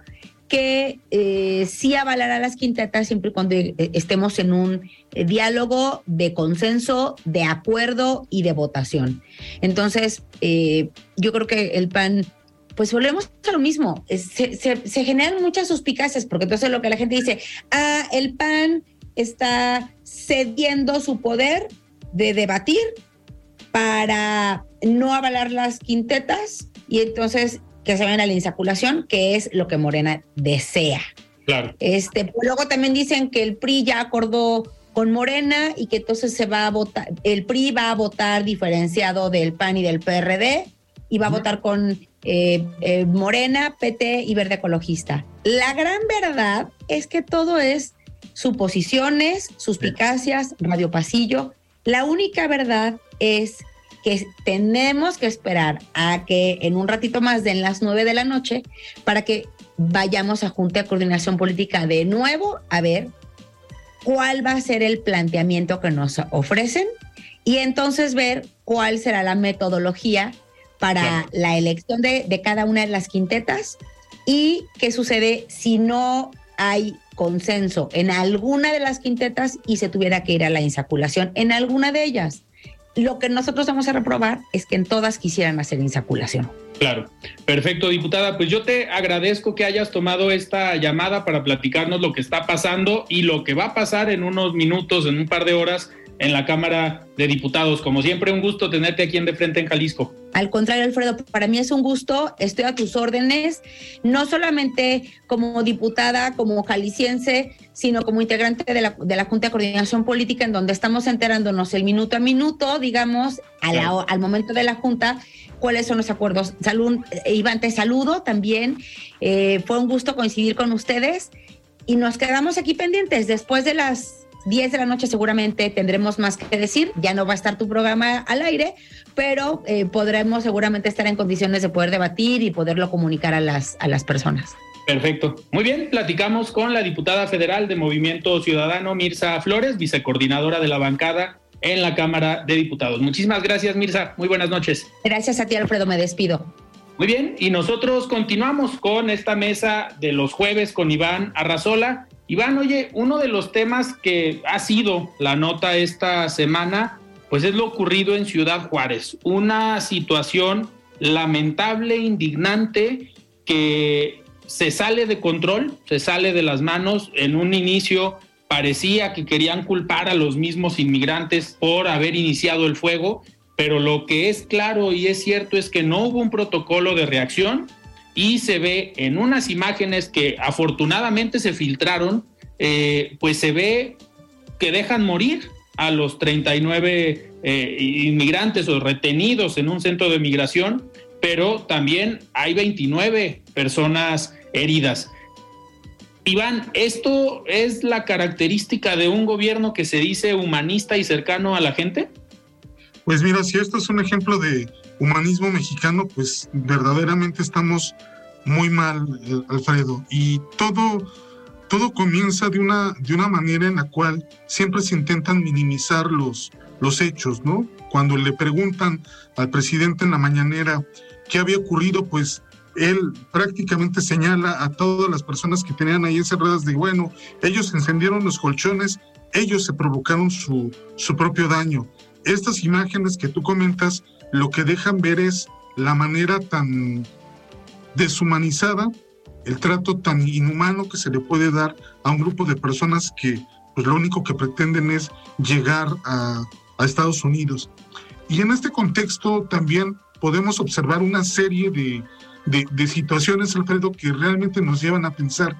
que eh, sí avalará las quintetas siempre y cuando eh, estemos en un eh, diálogo de consenso, de acuerdo y de votación. Entonces, yo creo que el PAN, pues volvemos a lo mismo, se, se, generan muchas suspicacias, porque entonces lo que la gente dice, ah, el PAN está cediendo su poder de debatir para no avalar las quintetas y entonces que se vayan a la insaculación, que es lo que Morena desea. Claro. Este, luego también dicen que el PRI ya acordó con Morena y que entonces se va a votar, el PRI va a votar diferenciado del PAN y del PRD y va a votar con eh, eh, Morena, PT y Verde Ecologista. La gran verdad es que todo es suposiciones, suspicacias, radio pasillo. La única verdad es que tenemos que esperar a que en un ratito más den las nueve de la noche para que vayamos a Junta de Coordinación Política de nuevo a ver cuál va a ser el planteamiento que nos ofrecen y entonces ver cuál será la metodología para la elección de, de cada una de las quintetas y qué sucede si no hay consenso en alguna de las quintetas y se tuviera que ir a la insaculación en alguna de ellas. Lo que nosotros vamos a reprobar es que en todas quisieran hacer insaculación. Claro, perfecto, diputada. Pues yo te agradezco que hayas tomado esta llamada para platicarnos lo que está pasando y lo que va a pasar en unos minutos, en un par de horas en la Cámara de Diputados. Como siempre, un gusto tenerte aquí en De Frente en Jalisco. Al contrario, Alfredo, para mí es un gusto, estoy a tus órdenes, no solamente como diputada, como jalisciense, sino como integrante de la, de la Junta de Coordinación Política, en donde estamos enterándonos el minuto a minuto, digamos, al momento de la Junta, cuáles son los acuerdos. Salud, eh, Iván, te saludo también. Eh, fue un gusto coincidir con ustedes y nos quedamos aquí pendientes. Después de las 10 de la noche seguramente tendremos más que decir. Ya no va a estar tu programa al aire, pero eh, podremos seguramente estar en condiciones de poder debatir y poderlo comunicar a las, a las personas. Perfecto. Muy bien, platicamos con la diputada federal de Movimiento Ciudadano, Mirza Flores, vicecoordinadora de la bancada en la Cámara de Diputados. Muchísimas gracias, Mirza. Muy buenas noches. Gracias a ti, Alfredo. Me despido. Muy bien, y nosotros continuamos con esta mesa de los jueves con Iván Arrazola. Iván, oye, uno de los temas que ha sido la nota esta semana, pues es lo ocurrido en Ciudad Juárez. Una situación lamentable, indignante, que se sale de control, se sale de las manos. En un inicio parecía que querían culpar a los mismos inmigrantes por haber iniciado el fuego, pero lo que es claro y es cierto es que no hubo un protocolo de reacción y se ve en unas imágenes que afortunadamente se filtraron, eh, pues se ve que dejan morir a los 39 eh, inmigrantes o retenidos en un centro de migración, pero también hay 29 personas heridas. Iván, ¿esto es la característica de un gobierno que se dice humanista y cercano a la gente? Pues mira, si esto es un ejemplo de humanismo mexicano, pues verdaderamente estamos muy mal, Alfredo. Y todo, todo comienza de una, de una manera en la cual siempre se intentan minimizar los, los hechos, ¿no? Cuando le preguntan al presidente en la mañanera qué había ocurrido, pues él prácticamente señala a todas las personas que tenían ahí encerradas de, bueno, ellos encendieron los colchones, ellos se provocaron su, su propio daño. Estas imágenes que tú comentas, lo que dejan ver es la manera tan deshumanizada, el trato tan inhumano que se le puede dar a un grupo de personas que pues lo único que pretenden es llegar a, a Estados Unidos. Y en este contexto también podemos observar una serie de, de, situaciones, Alfredo, que realmente nos llevan a pensar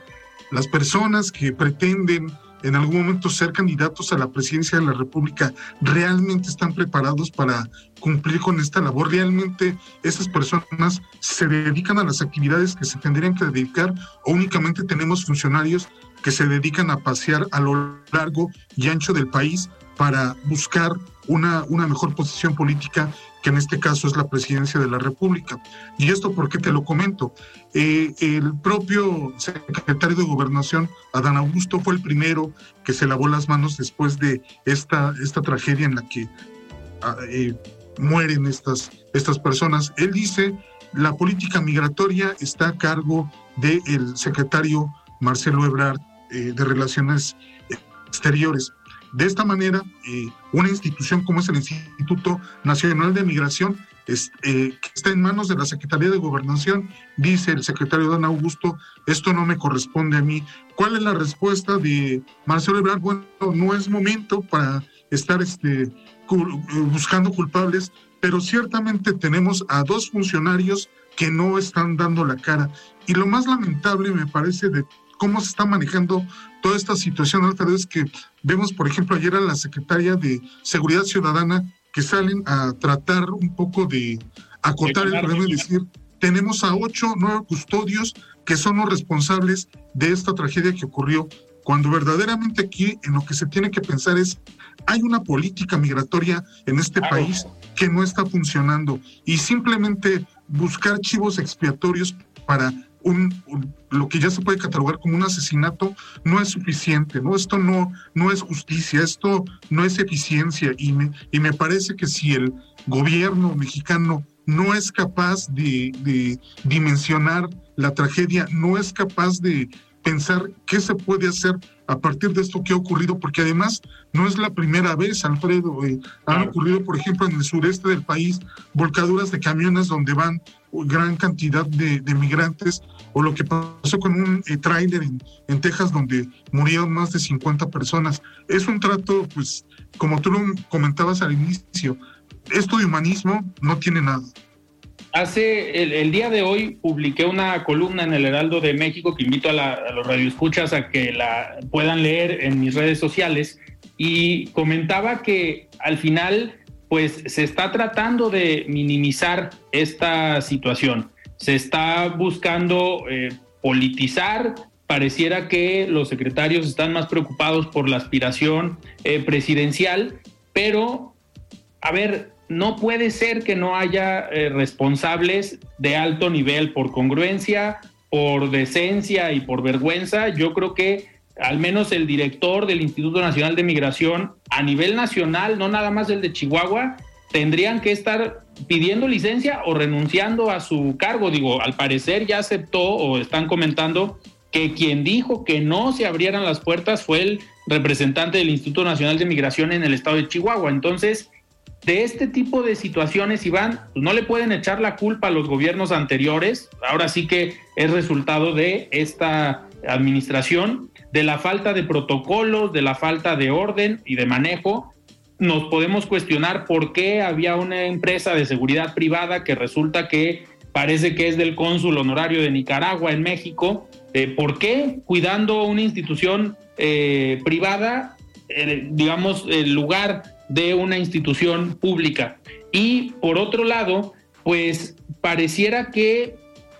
las personas que pretenden en algún momento ser candidatos a la presidencia de la República realmente están preparados para cumplir con esta labor. Realmente esas personas se dedican a las actividades que se tendrían que dedicar o únicamente tenemos funcionarios que se dedican a pasear a lo largo y ancho del país para buscar una, una mejor posición política que en este caso es la presidencia de la República. ¿Y esto por qué te lo comento? Eh, el propio secretario de Gobernación, Adán Augusto, fue el primero que se lavó las manos después de esta, esta tragedia en la que ah, eh, mueren estas, estas personas. Él dice, la política migratoria está a cargo del secretario Marcelo Ebrard eh, de Relaciones Exteriores. De esta manera, eh, una institución como es el Instituto Nacional de Migración, eh, que está en manos de la Secretaría de Gobernación, dice el secretario Dan Augusto, esto no me corresponde a mí. ¿Cuál es la respuesta de Marcelo Ebrard? Bueno, no es momento para estar este, buscando culpables, pero ciertamente tenemos a dos funcionarios que no están dando la cara. Y lo más lamentable me parece de cómo se está manejando toda esta situación, Alfredo, es que vemos, por ejemplo, ayer a la secretaria de Seguridad Ciudadana que salen a tratar un poco de acotar el problema y decir, tenemos a ocho, nueve custodios que son los responsables de esta tragedia que ocurrió, cuando verdaderamente aquí en lo que se tiene que pensar es, hay una política migratoria en este país que no está funcionando y simplemente buscar chivos expiatorios para un, lo que ya se puede catalogar como un asesinato no es suficiente, ¿no? Esto no, no es justicia, esto no es eficiencia y me, y me parece que si el gobierno mexicano no es capaz de, de dimensionar la tragedia, no es capaz de pensar qué se puede hacer a partir de esto que ha ocurrido, porque además no es la primera vez, Alfredo. Eh, han ocurrido, por ejemplo, en el sureste del país, volcaduras de camiones donde van gran cantidad de, migrantes, o lo que pasó con un eh, tráiler en, en, Texas donde murieron más de 50 personas. Es un trato, pues, como tú lo comentabas al inicio, esto de humanismo no tiene nada. Hace el, día de hoy publiqué una columna en el Heraldo de México que invito a, los radioescuchas a que la puedan leer en mis redes sociales. Y comentaba que al final pues se está tratando de minimizar esta situación, se está buscando eh, politizar, pareciera que los secretarios están más preocupados por la aspiración eh, presidencial, pero a ver, no puede ser que no haya eh, responsables de alto nivel por congruencia, por decencia y por vergüenza. Yo creo que al menos el director del Instituto Nacional de Migración a nivel nacional, no nada más el de Chihuahua, tendrían que estar pidiendo licencia o renunciando a su cargo. Digo, al parecer ya aceptó o están comentando que quien dijo que no se abrieran las puertas fue el representante del Instituto Nacional de Migración en el estado de Chihuahua. Entonces, de este tipo de situaciones, Iván, pues no le pueden echar la culpa a los gobiernos anteriores, ahora sí que es resultado de esta administración, de la falta de protocolos, de la falta de orden y de manejo. Nos podemos cuestionar por qué había una empresa de seguridad privada que resulta que parece que es del cónsul honorario de Nicaragua en México. Eh, ¿Por qué cuidando una institución eh, privada, eh, digamos, el lugar de una institución pública. Y por otro lado, pues pareciera que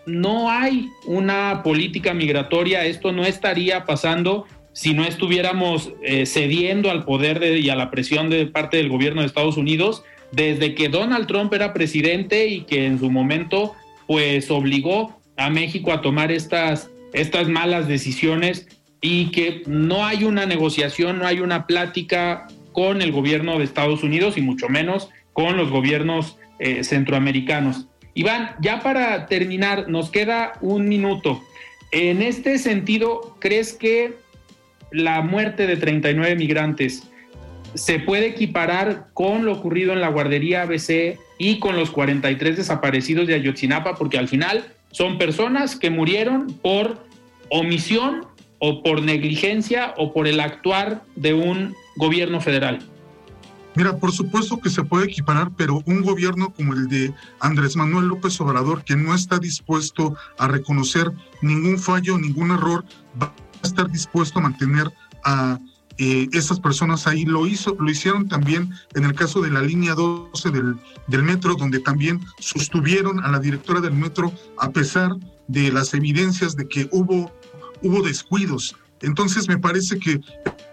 no hay una política migratoria, esto no estaría pasando si no estuviéramos eh, cediendo al poder y a la presión de parte del gobierno de Estados Unidos desde que Donald Trump era presidente y que en su momento pues obligó a México a tomar estas, estas malas decisiones y que no hay una negociación, no hay una plática con el gobierno de Estados Unidos y mucho menos con los gobiernos eh, centroamericanos. Iván, ya para terminar, nos queda un minuto. En este sentido, ¿crees que la muerte de 39 migrantes se puede equiparar con lo ocurrido en la guardería ABC y con los 43 desaparecidos de Ayotzinapa? Porque al final son personas que murieron por omisión o por negligencia o por el actuar de un gobierno federal? Mira, por supuesto que se puede equiparar, pero un gobierno como el de Andrés Manuel López Obrador, que no está dispuesto a reconocer ningún fallo, ningún error, va a estar dispuesto a mantener a eh, esas personas ahí. Lo hizo, lo hicieron también en el caso de la línea 12 del, del metro, donde también sostuvieron a la directora del metro a pesar de las evidencias de que hubo, hubo descuidos. Entonces me parece que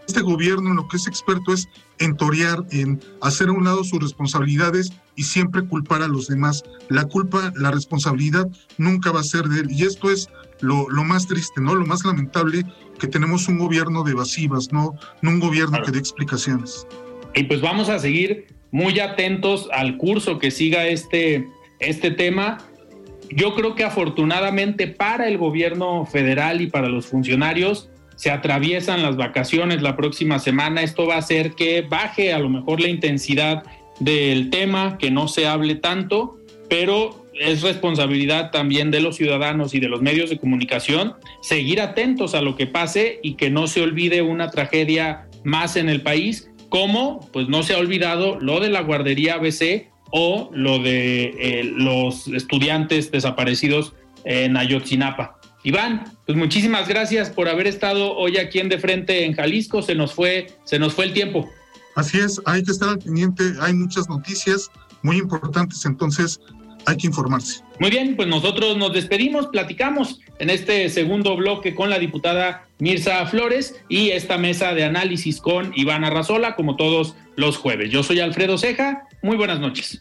este gobierno lo que es experto es en torear, en hacer a un lado sus responsabilidades y siempre culpar a los demás. La culpa, la responsabilidad nunca va a ser de él. Y esto es lo, más triste, ¿no? Lo más lamentable que tenemos un gobierno de evasivas, no, no un gobierno que dé explicaciones. Y pues vamos a seguir muy atentos al curso que siga este, este tema. Yo creo que afortunadamente para el gobierno federal y para los funcionarios, se atraviesan las vacaciones la próxima semana, esto va a hacer que baje a lo mejor la intensidad del tema, que no se hable tanto, pero es responsabilidad también de los ciudadanos y de los medios de comunicación seguir atentos a lo que pase y que no se olvide una tragedia más en el país, como pues no se ha olvidado lo de la guardería ABC o lo de eh, los estudiantes desaparecidos en Ayotzinapa. Iván, pues muchísimas gracias por haber estado hoy aquí en De Frente en Jalisco. Se nos fue, se nos fue el tiempo. Así es, hay que estar al pendiente, hay muchas noticias muy importantes, entonces hay que informarse. Muy bien, pues nosotros nos despedimos, platicamos en este segundo bloque con la diputada Mirza Flores y esta mesa de análisis con Iván Arrazola, como todos los jueves. Yo soy Alfredo Ceja, muy buenas noches.